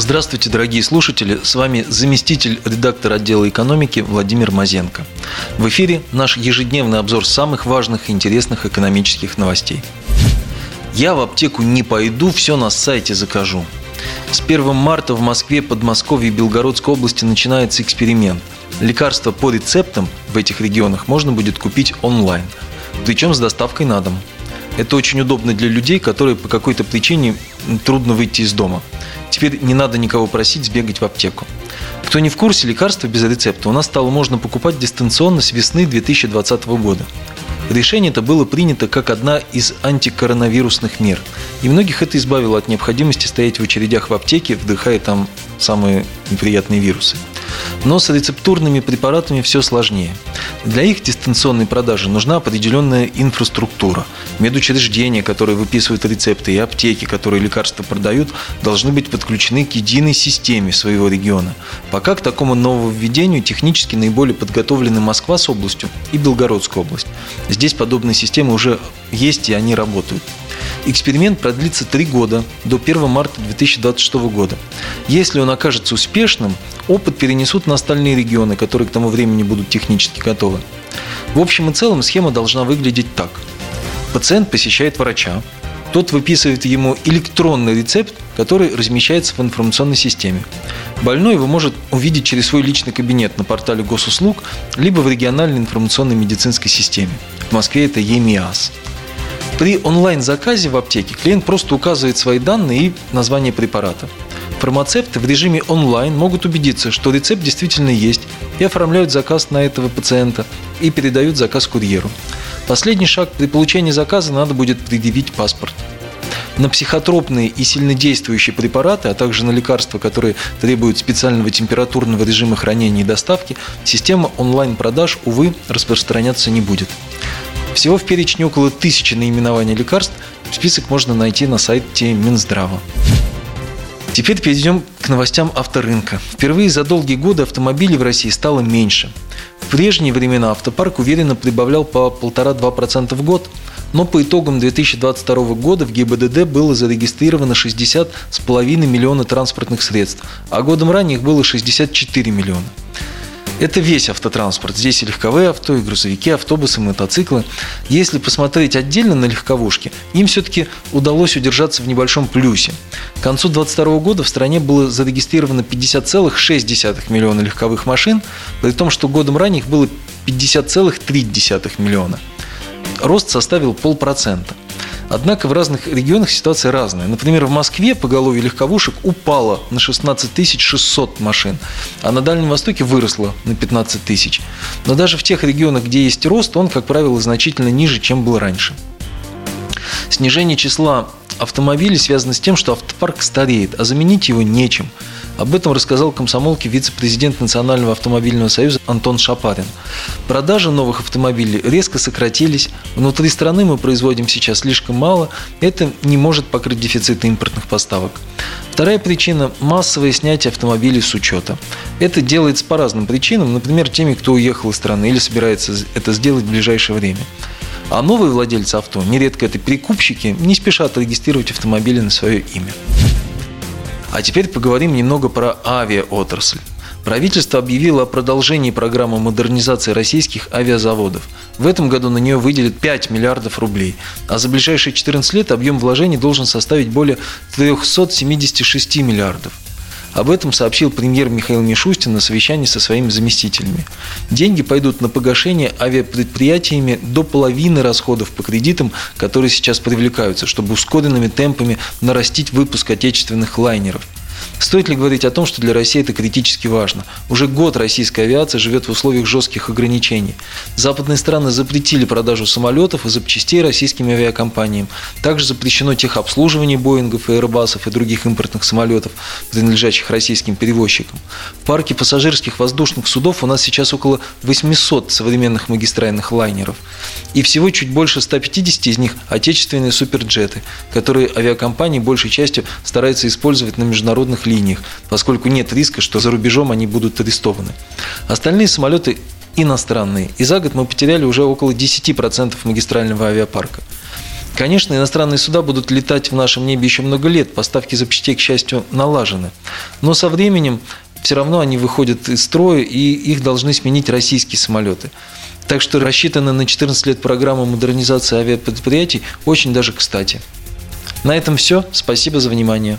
Здравствуйте, дорогие слушатели! С вами заместитель редактора отдела экономики Владимир Мазенко. В эфире наш ежедневный обзор самых важных и интересных экономических новостей. Я в аптеку не пойду, все на сайте закажу. С 1 марта в Москве, Подмосковье и Белгородской области начинается эксперимент. Лекарства по рецептам в этих регионах можно будет купить онлайн, причем с доставкой на дом. Это очень удобно для людей, которые по какой-то причине трудно выйти из дома. Теперь не надо никого просить сбегать в аптеку. Кто не в курсе, лекарства без рецепта у нас стало можно покупать дистанционно с весны 2020 года. Решение это было принято как одна из антикоронавирусных мер. И многих это избавило от необходимости стоять в очередях в аптеке, вдыхая там самые неприятные вирусы. Но с рецептурными препаратами все сложнее. Для их дистанционной продажи нужна определенная инфраструктура. Медучреждения, которые выписывают рецепты, и аптеки, которые лекарства продают, должны быть подключены к единой системе своего региона. Пока к такому нововведению технически наиболее подготовлены Москва с областью и Белгородская область. Здесь подобные системы уже есть и они работают. Эксперимент продлится три года, до 1 марта 2026 года. Если он окажется успешным, опыт перенесут на остальные регионы, которые к тому времени будут технически готовы. В общем и целом схема должна выглядеть так. Пациент посещает врача, тот выписывает ему электронный рецепт, который размещается в информационной системе. Больной его может увидеть через свой личный кабинет на портале госуслуг, либо в региональной информационной медицинской системе. В Москве это ЕМИАС. При онлайн-заказе в аптеке клиент просто указывает свои данные и название препарата. Фармацевты в режиме онлайн могут убедиться, что рецепт действительно есть, и оформляют заказ на этого пациента и передают заказ курьеру. Последний шаг – при получении заказа надо будет предъявить паспорт. На психотропные и сильнодействующие препараты, а также на лекарства, которые требуют специального температурного режима хранения и доставки, система онлайн-продаж, увы, распространяться не будет. Всего в перечне около тысячи наименований лекарств. Список можно найти на сайте Минздрава. Теперь перейдем к новостям авторынка. Впервые за долгие годы автомобилей в России стало меньше. В прежние времена автопарк уверенно прибавлял по 1,5-2% в год, но по итогам 2022 года в ГИБДД было зарегистрировано 60,5 миллиона транспортных средств, а годом ранее их было 64 миллиона. Это весь автотранспорт. Здесь и легковые авто, и грузовики, автобусы, мотоциклы. Если посмотреть отдельно на легковушки, им все-таки удалось удержаться в небольшом плюсе. К концу 2022 года в стране было зарегистрировано 50,6 миллиона легковых машин, при том, что годом ранее их было 50,3 миллиона. Рост составил полпроцента. Однако в разных регионах ситуация разная. Например, в Москве поголовье легковушек упало на 16 600 машин, а на Дальнем Востоке выросло на 15 тысяч. Но даже в тех регионах, где есть рост, он, как правило, значительно ниже, чем был раньше. Снижение числа автомобилей связано с тем, что автопарк стареет, а заменить его нечем – об этом рассказал комсомолке вице-президент Национального автомобильного союза Антон Шапарин. Продажи новых автомобилей резко сократились. Внутри страны мы производим сейчас слишком мало. Это не может покрыть дефицит импортных поставок. Вторая причина – массовое снятие автомобилей с учета. Это делается по разным причинам, например, теми, кто уехал из страны или собирается это сделать в ближайшее время. А новые владельцы авто, нередко это перекупщики, не спешат регистрировать автомобили на свое имя. А теперь поговорим немного про авиаотрасль. Правительство объявило о продолжении программы модернизации российских авиазаводов. В этом году на нее выделят 5 миллиардов рублей, а за ближайшие 14 лет объем вложений должен составить более 376 миллиардов. Об этом сообщил премьер Михаил Мишустин на совещании со своими заместителями. Деньги пойдут на погашение авиапредприятиями до половины расходов по кредитам, которые сейчас привлекаются, чтобы ускоренными темпами нарастить выпуск отечественных лайнеров. Стоит ли говорить о том, что для России это критически важно? Уже год российская авиация живет в условиях жестких ограничений. Западные страны запретили продажу самолетов и запчастей российским авиакомпаниям. Также запрещено техобслуживание Боингов Airbusов и других импортных самолетов, принадлежащих российским перевозчикам. В парке пассажирских воздушных судов у нас сейчас около 800 современных магистральных лайнеров. И всего чуть больше 150 из них отечественные суперджеты, которые авиакомпании большей частью стараются использовать на международных линиях, поскольку нет риска, что за рубежом они будут арестованы. Остальные самолеты иностранные. И за год мы потеряли уже около 10% магистрального авиапарка. Конечно, иностранные суда будут летать в нашем небе еще много лет, поставки запчастей, к счастью, налажены. Но со временем все равно они выходят из строя, и их должны сменить российские самолеты. Так что рассчитанная на 14 лет программа модернизации авиапредприятий очень даже кстати. На этом все. Спасибо за внимание.